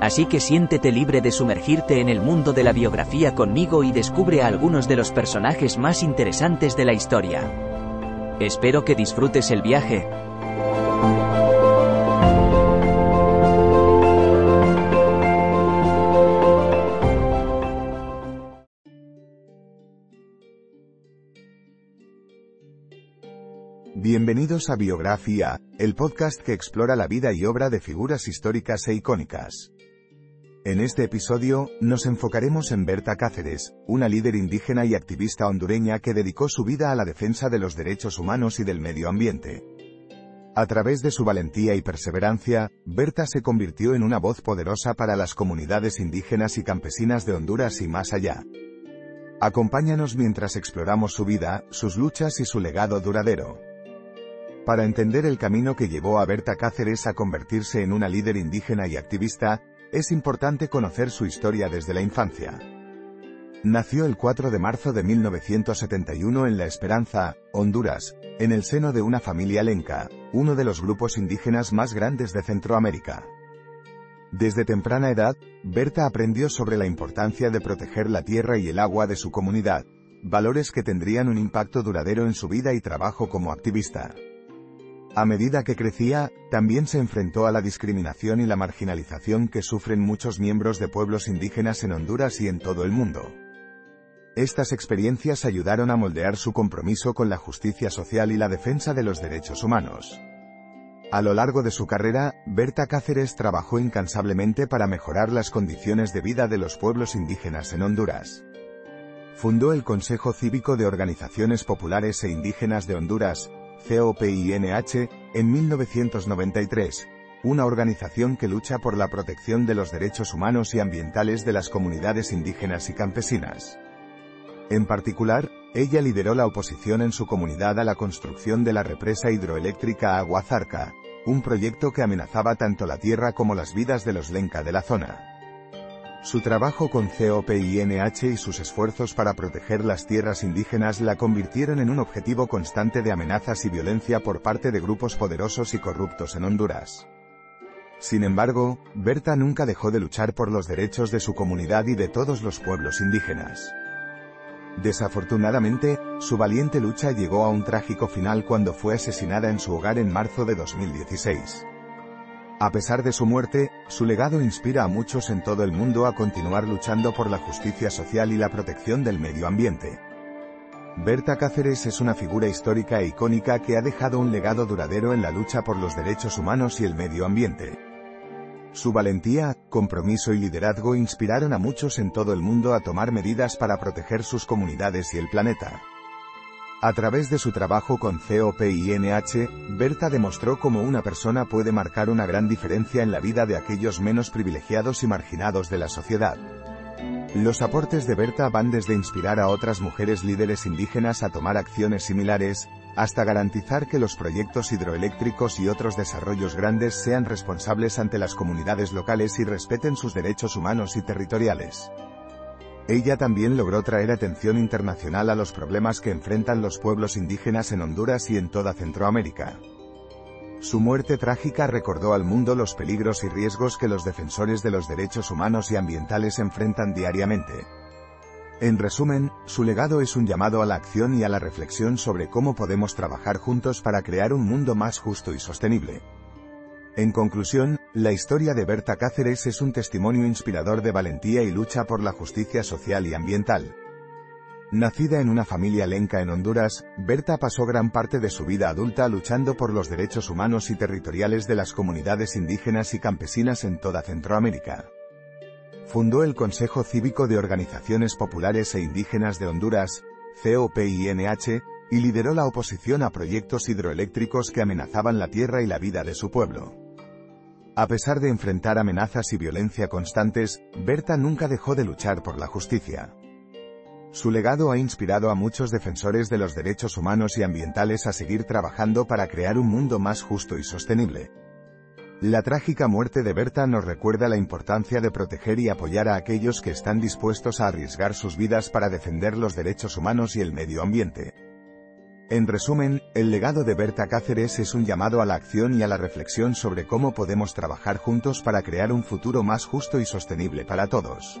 Así que siéntete libre de sumergirte en el mundo de la biografía conmigo y descubre a algunos de los personajes más interesantes de la historia. Espero que disfrutes el viaje. Bienvenidos a Biografía, el podcast que explora la vida y obra de figuras históricas e icónicas. En este episodio, nos enfocaremos en Berta Cáceres, una líder indígena y activista hondureña que dedicó su vida a la defensa de los derechos humanos y del medio ambiente. A través de su valentía y perseverancia, Berta se convirtió en una voz poderosa para las comunidades indígenas y campesinas de Honduras y más allá. Acompáñanos mientras exploramos su vida, sus luchas y su legado duradero. Para entender el camino que llevó a Berta Cáceres a convertirse en una líder indígena y activista, es importante conocer su historia desde la infancia. Nació el 4 de marzo de 1971 en La Esperanza, Honduras, en el seno de una familia lenca, uno de los grupos indígenas más grandes de Centroamérica. Desde temprana edad, Berta aprendió sobre la importancia de proteger la tierra y el agua de su comunidad, valores que tendrían un impacto duradero en su vida y trabajo como activista. A medida que crecía, también se enfrentó a la discriminación y la marginalización que sufren muchos miembros de pueblos indígenas en Honduras y en todo el mundo. Estas experiencias ayudaron a moldear su compromiso con la justicia social y la defensa de los derechos humanos. A lo largo de su carrera, Berta Cáceres trabajó incansablemente para mejorar las condiciones de vida de los pueblos indígenas en Honduras. Fundó el Consejo Cívico de Organizaciones Populares e Indígenas de Honduras, COPINH, en 1993, una organización que lucha por la protección de los derechos humanos y ambientales de las comunidades indígenas y campesinas. En particular, ella lideró la oposición en su comunidad a la construcción de la represa hidroeléctrica Aguazarca, un proyecto que amenazaba tanto la tierra como las vidas de los lenca de la zona. Su trabajo con COPINH y sus esfuerzos para proteger las tierras indígenas la convirtieron en un objetivo constante de amenazas y violencia por parte de grupos poderosos y corruptos en Honduras. Sin embargo, Berta nunca dejó de luchar por los derechos de su comunidad y de todos los pueblos indígenas. Desafortunadamente, su valiente lucha llegó a un trágico final cuando fue asesinada en su hogar en marzo de 2016. A pesar de su muerte, su legado inspira a muchos en todo el mundo a continuar luchando por la justicia social y la protección del medio ambiente. Berta Cáceres es una figura histórica e icónica que ha dejado un legado duradero en la lucha por los derechos humanos y el medio ambiente. Su valentía, compromiso y liderazgo inspiraron a muchos en todo el mundo a tomar medidas para proteger sus comunidades y el planeta. A través de su trabajo con COPINH, Berta demostró cómo una persona puede marcar una gran diferencia en la vida de aquellos menos privilegiados y marginados de la sociedad. Los aportes de Berta van desde inspirar a otras mujeres líderes indígenas a tomar acciones similares, hasta garantizar que los proyectos hidroeléctricos y otros desarrollos grandes sean responsables ante las comunidades locales y respeten sus derechos humanos y territoriales. Ella también logró traer atención internacional a los problemas que enfrentan los pueblos indígenas en Honduras y en toda Centroamérica. Su muerte trágica recordó al mundo los peligros y riesgos que los defensores de los derechos humanos y ambientales enfrentan diariamente. En resumen, su legado es un llamado a la acción y a la reflexión sobre cómo podemos trabajar juntos para crear un mundo más justo y sostenible. En conclusión, la historia de Berta Cáceres es un testimonio inspirador de valentía y lucha por la justicia social y ambiental. Nacida en una familia lenca en Honduras, Berta pasó gran parte de su vida adulta luchando por los derechos humanos y territoriales de las comunidades indígenas y campesinas en toda Centroamérica. Fundó el Consejo Cívico de Organizaciones Populares e Indígenas de Honduras, COPINH, y lideró la oposición a proyectos hidroeléctricos que amenazaban la tierra y la vida de su pueblo. A pesar de enfrentar amenazas y violencia constantes, Berta nunca dejó de luchar por la justicia. Su legado ha inspirado a muchos defensores de los derechos humanos y ambientales a seguir trabajando para crear un mundo más justo y sostenible. La trágica muerte de Berta nos recuerda la importancia de proteger y apoyar a aquellos que están dispuestos a arriesgar sus vidas para defender los derechos humanos y el medio ambiente. En resumen, el legado de Berta Cáceres es un llamado a la acción y a la reflexión sobre cómo podemos trabajar juntos para crear un futuro más justo y sostenible para todos.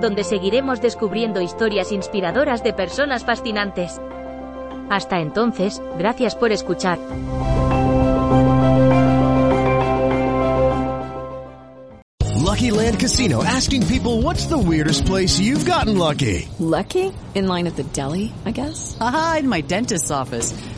donde seguiremos descubriendo historias inspiradoras de personas fascinantes. Hasta entonces, gracias por escuchar. Lucky Land Casino asking people what's the weirdest place you've gotten lucky? Lucky? In line at the deli, I guess? Aha, in my dentist's office.